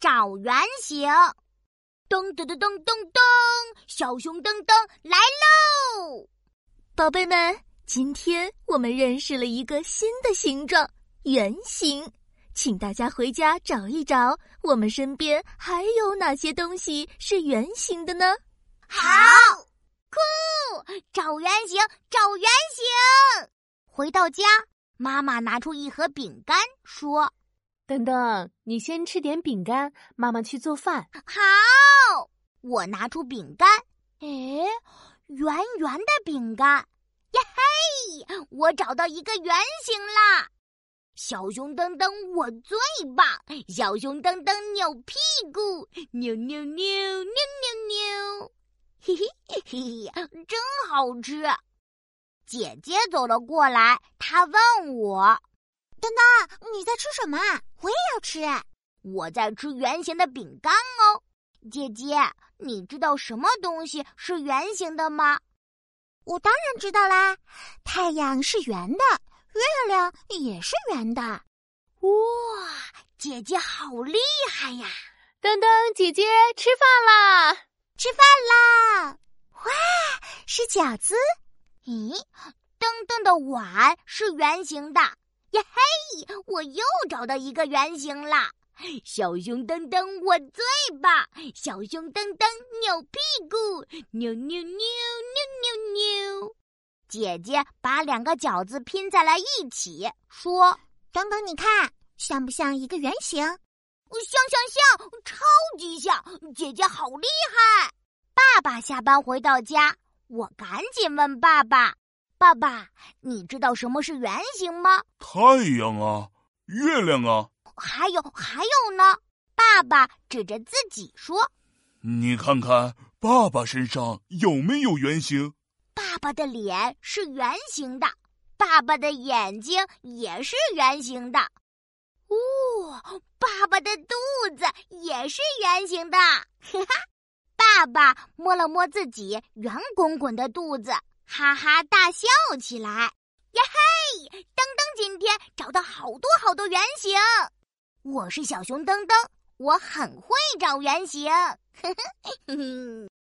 找圆形。噔噔噔噔噔噔，小熊噔噔来喽！宝贝们，今天我们认识了一个新的形状——圆形。请大家回家找一找，我们身边还有哪些东西是圆形的呢？好，酷！找圆形，找圆形。回到家，妈妈拿出一盒饼干，说：“等等，你先吃点饼干，妈妈去做饭。”好，我拿出饼干，哎，圆圆的饼干，耶嘿！我找到一个圆形啦！小熊噔噔，我最棒！小熊噔噔扭屁股，扭扭扭扭扭扭，嘿嘿嘿嘿，真好吃！姐姐走了过来，她问我：“噔噔，你在吃什么？我也要吃。”我在吃圆形的饼干哦。姐姐，你知道什么东西是圆形的吗？我当然知道啦，太阳是圆的。月亮也是圆的，哇！姐姐好厉害呀！噔噔，姐姐吃饭啦！吃饭啦！哇，是饺子。咦，噔噔的碗是圆形的，呀嘿！我又找到一个圆形啦！小熊噔噔，我最棒！小熊噔噔扭屁股，扭扭扭扭扭扭。姐姐把两个饺子拼在了一起，说：“等等，你看，像不像一个圆形？像像像，超级像！姐姐好厉害！”爸爸下班回到家，我赶紧问爸爸：“爸爸，你知道什么是圆形吗？”“太阳啊，月亮啊，还有还有呢。”爸爸指着自己说：“你看看爸爸身上有没有圆形？”爸爸的脸是圆形的，爸爸的眼睛也是圆形的，哦，爸爸的肚子也是圆形的，哈哈！爸爸摸了摸自己圆滚滚的肚子，哈哈大笑起来，呀嘿！噔噔今天找到好多好多圆形，我是小熊噔噔，我很会找圆形，呵呵，